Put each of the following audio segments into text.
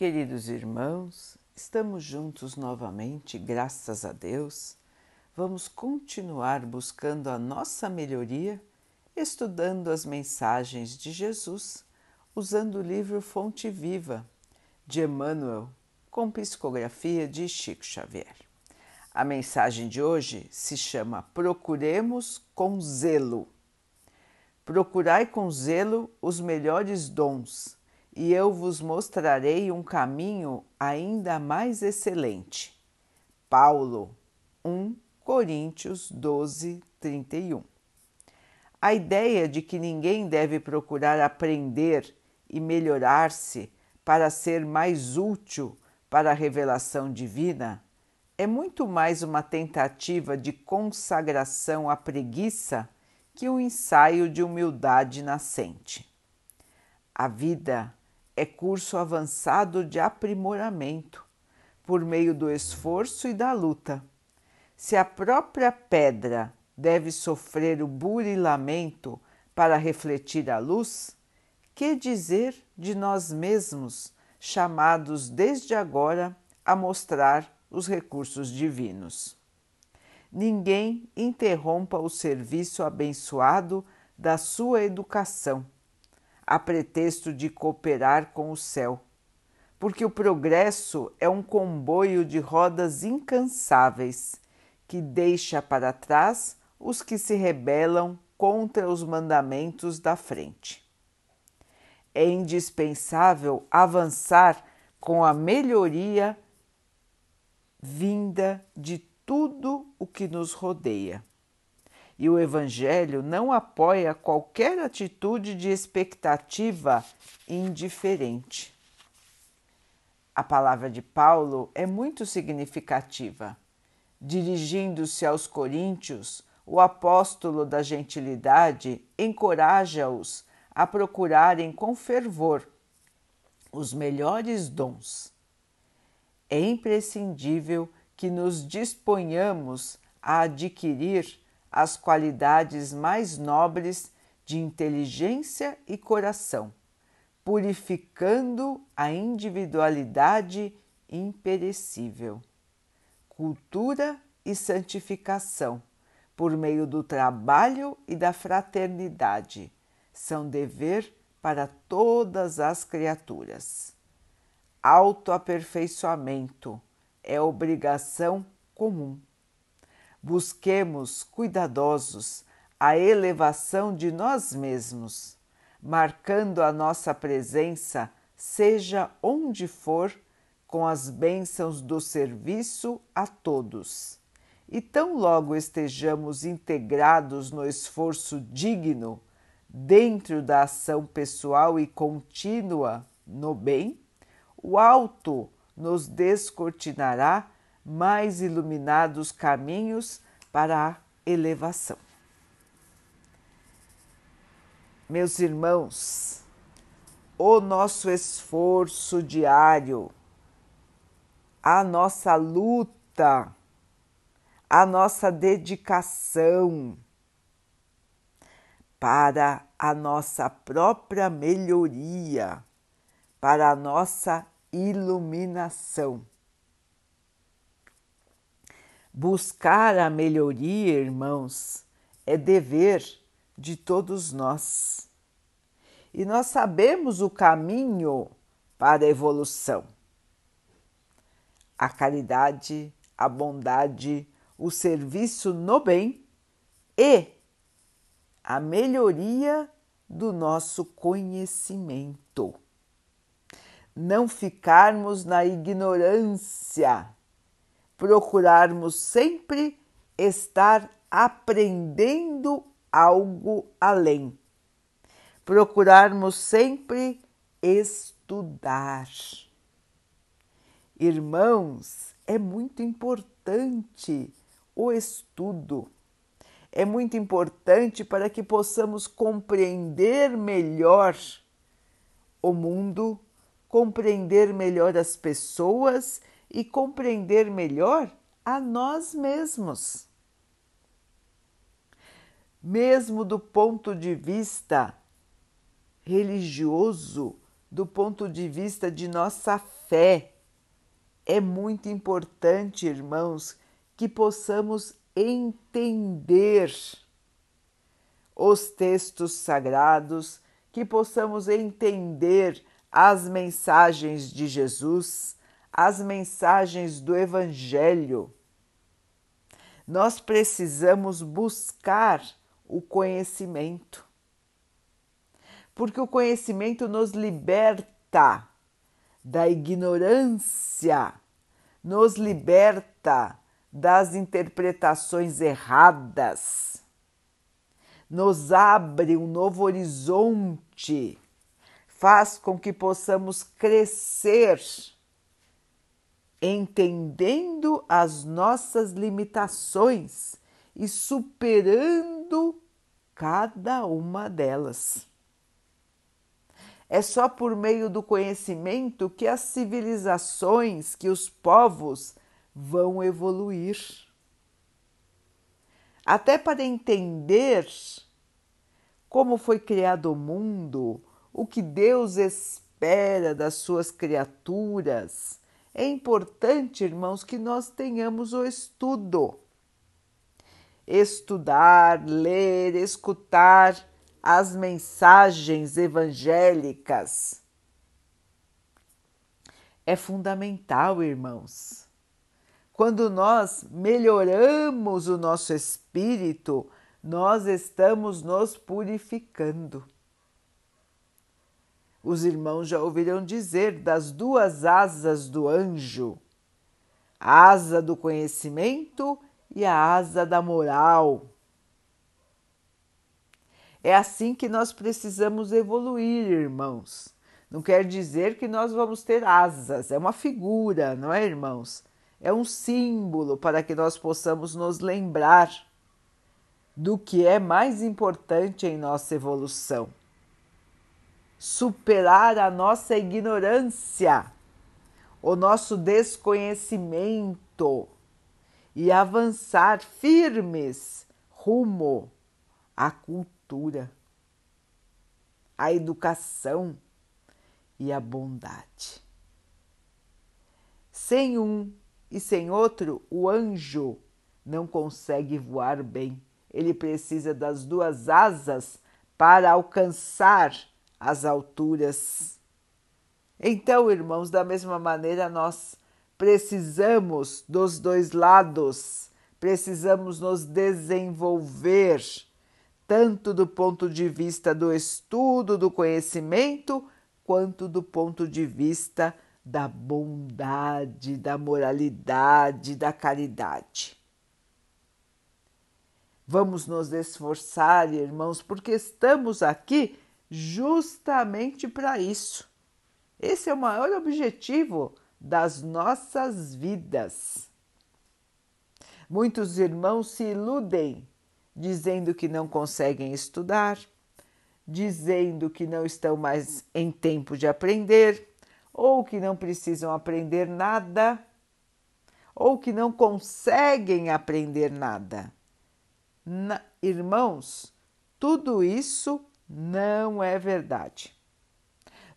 Queridos irmãos, estamos juntos novamente, graças a Deus. Vamos continuar buscando a nossa melhoria, estudando as mensagens de Jesus, usando o livro Fonte Viva de Emmanuel, com psicografia de Chico Xavier. A mensagem de hoje se chama Procuremos com zelo. Procurai com zelo os melhores dons e eu vos mostrarei um caminho ainda mais excelente. Paulo 1 Coríntios 12, 31. A ideia de que ninguém deve procurar aprender e melhorar-se para ser mais útil para a revelação divina é muito mais uma tentativa de consagração à preguiça que um ensaio de humildade nascente. A vida é curso avançado de aprimoramento por meio do esforço e da luta. Se a própria pedra deve sofrer o burilamento para refletir a luz, que dizer de nós mesmos, chamados desde agora a mostrar os recursos divinos? Ninguém interrompa o serviço abençoado da sua educação a pretexto de cooperar com o céu, porque o progresso é um comboio de rodas incansáveis que deixa para trás os que se rebelam contra os mandamentos da frente. É indispensável avançar com a melhoria vinda de tudo o que nos rodeia e o Evangelho não apoia qualquer atitude de expectativa indiferente. A palavra de Paulo é muito significativa. Dirigindo-se aos coríntios, o apóstolo da gentilidade encoraja-os a procurarem com fervor os melhores dons. É imprescindível que nos disponhamos a adquirir as qualidades mais nobres de inteligência e coração, purificando a individualidade imperecível. Cultura e santificação, por meio do trabalho e da fraternidade, são dever para todas as criaturas. Autoaperfeiçoamento é obrigação comum busquemos cuidadosos a elevação de nós mesmos, marcando a nossa presença, seja onde for, com as bênçãos do serviço a todos. E tão logo estejamos integrados no esforço digno, dentro da ação pessoal e contínua no bem, o alto nos descortinará mais iluminados caminhos para a elevação. Meus irmãos, o nosso esforço diário, a nossa luta, a nossa dedicação para a nossa própria melhoria, para a nossa iluminação Buscar a melhoria, irmãos, é dever de todos nós. E nós sabemos o caminho para a evolução. A caridade, a bondade, o serviço no bem e a melhoria do nosso conhecimento. Não ficarmos na ignorância procurarmos sempre estar aprendendo algo além, procurarmos sempre estudar. Irmãos, é muito importante o estudo. É muito importante para que possamos compreender melhor o mundo, compreender melhor as pessoas e compreender melhor a nós mesmos. Mesmo do ponto de vista religioso, do ponto de vista de nossa fé. É muito importante, irmãos, que possamos entender os textos sagrados, que possamos entender as mensagens de Jesus, as mensagens do Evangelho. Nós precisamos buscar o conhecimento, porque o conhecimento nos liberta da ignorância, nos liberta das interpretações erradas, nos abre um novo horizonte, faz com que possamos crescer, entendendo as nossas limitações e superando cada uma delas. É só por meio do conhecimento que as civilizações, que os povos vão evoluir. Até para entender como foi criado o mundo, o que Deus espera das suas criaturas, é importante, irmãos, que nós tenhamos o estudo. Estudar, ler, escutar as mensagens evangélicas. É fundamental, irmãos. Quando nós melhoramos o nosso espírito, nós estamos nos purificando. Os irmãos já ouviram dizer das duas asas do anjo: a asa do conhecimento e a asa da moral. É assim que nós precisamos evoluir, irmãos. Não quer dizer que nós vamos ter asas, é uma figura, não é, irmãos? É um símbolo para que nós possamos nos lembrar do que é mais importante em nossa evolução. Superar a nossa ignorância, o nosso desconhecimento e avançar firmes rumo à cultura a educação e a bondade. Sem um e sem outro, o anjo não consegue voar bem. Ele precisa das duas asas para alcançar as alturas. Então, irmãos, da mesma maneira, nós precisamos dos dois lados, precisamos nos desenvolver tanto do ponto de vista do estudo, do conhecimento, quanto do ponto de vista da bondade, da moralidade, da caridade. Vamos nos esforçar, irmãos, porque estamos aqui justamente para isso. Esse é o maior objetivo das nossas vidas. Muitos irmãos se iludem dizendo que não conseguem estudar, dizendo que não estão mais em tempo de aprender, ou que não precisam aprender nada, ou que não conseguem aprender nada. Na, irmãos, tudo isso não é verdade.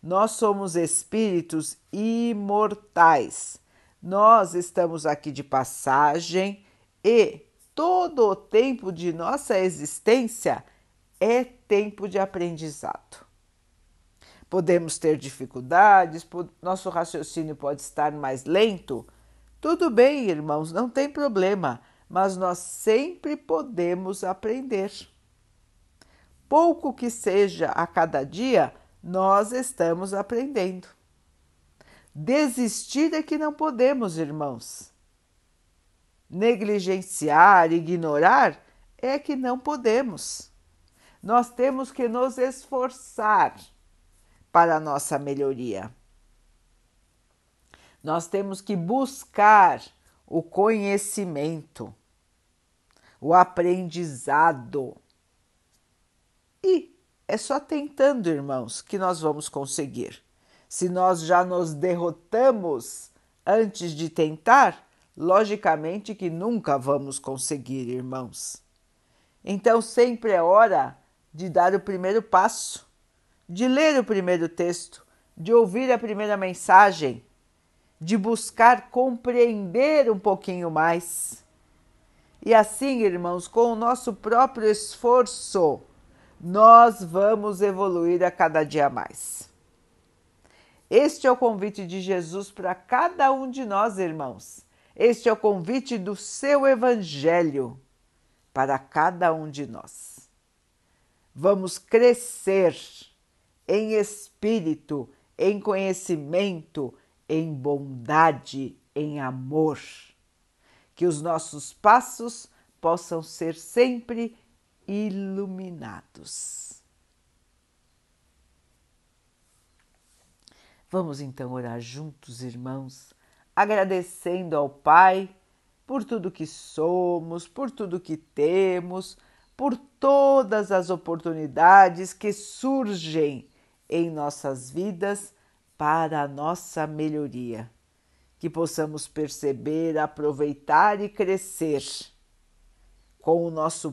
Nós somos espíritos imortais. Nós estamos aqui de passagem e todo o tempo de nossa existência é tempo de aprendizado. Podemos ter dificuldades, nosso raciocínio pode estar mais lento. Tudo bem, irmãos, não tem problema, mas nós sempre podemos aprender. Pouco que seja a cada dia, nós estamos aprendendo. Desistir é que não podemos, irmãos negligenciar, ignorar, é que não podemos. Nós temos que nos esforçar para a nossa melhoria. Nós temos que buscar o conhecimento, o aprendizado. E é só tentando, irmãos, que nós vamos conseguir. Se nós já nos derrotamos antes de tentar, Logicamente que nunca vamos conseguir, irmãos. Então sempre é hora de dar o primeiro passo, de ler o primeiro texto, de ouvir a primeira mensagem, de buscar compreender um pouquinho mais. E assim, irmãos, com o nosso próprio esforço, nós vamos evoluir a cada dia mais. Este é o convite de Jesus para cada um de nós, irmãos. Este é o convite do seu Evangelho para cada um de nós. Vamos crescer em espírito, em conhecimento, em bondade, em amor. Que os nossos passos possam ser sempre iluminados. Vamos então orar juntos, irmãos, agradecendo ao Pai por tudo que somos, por tudo que temos, por todas as oportunidades que surgem em nossas vidas para a nossa melhoria. Que possamos perceber, aproveitar e crescer com o nosso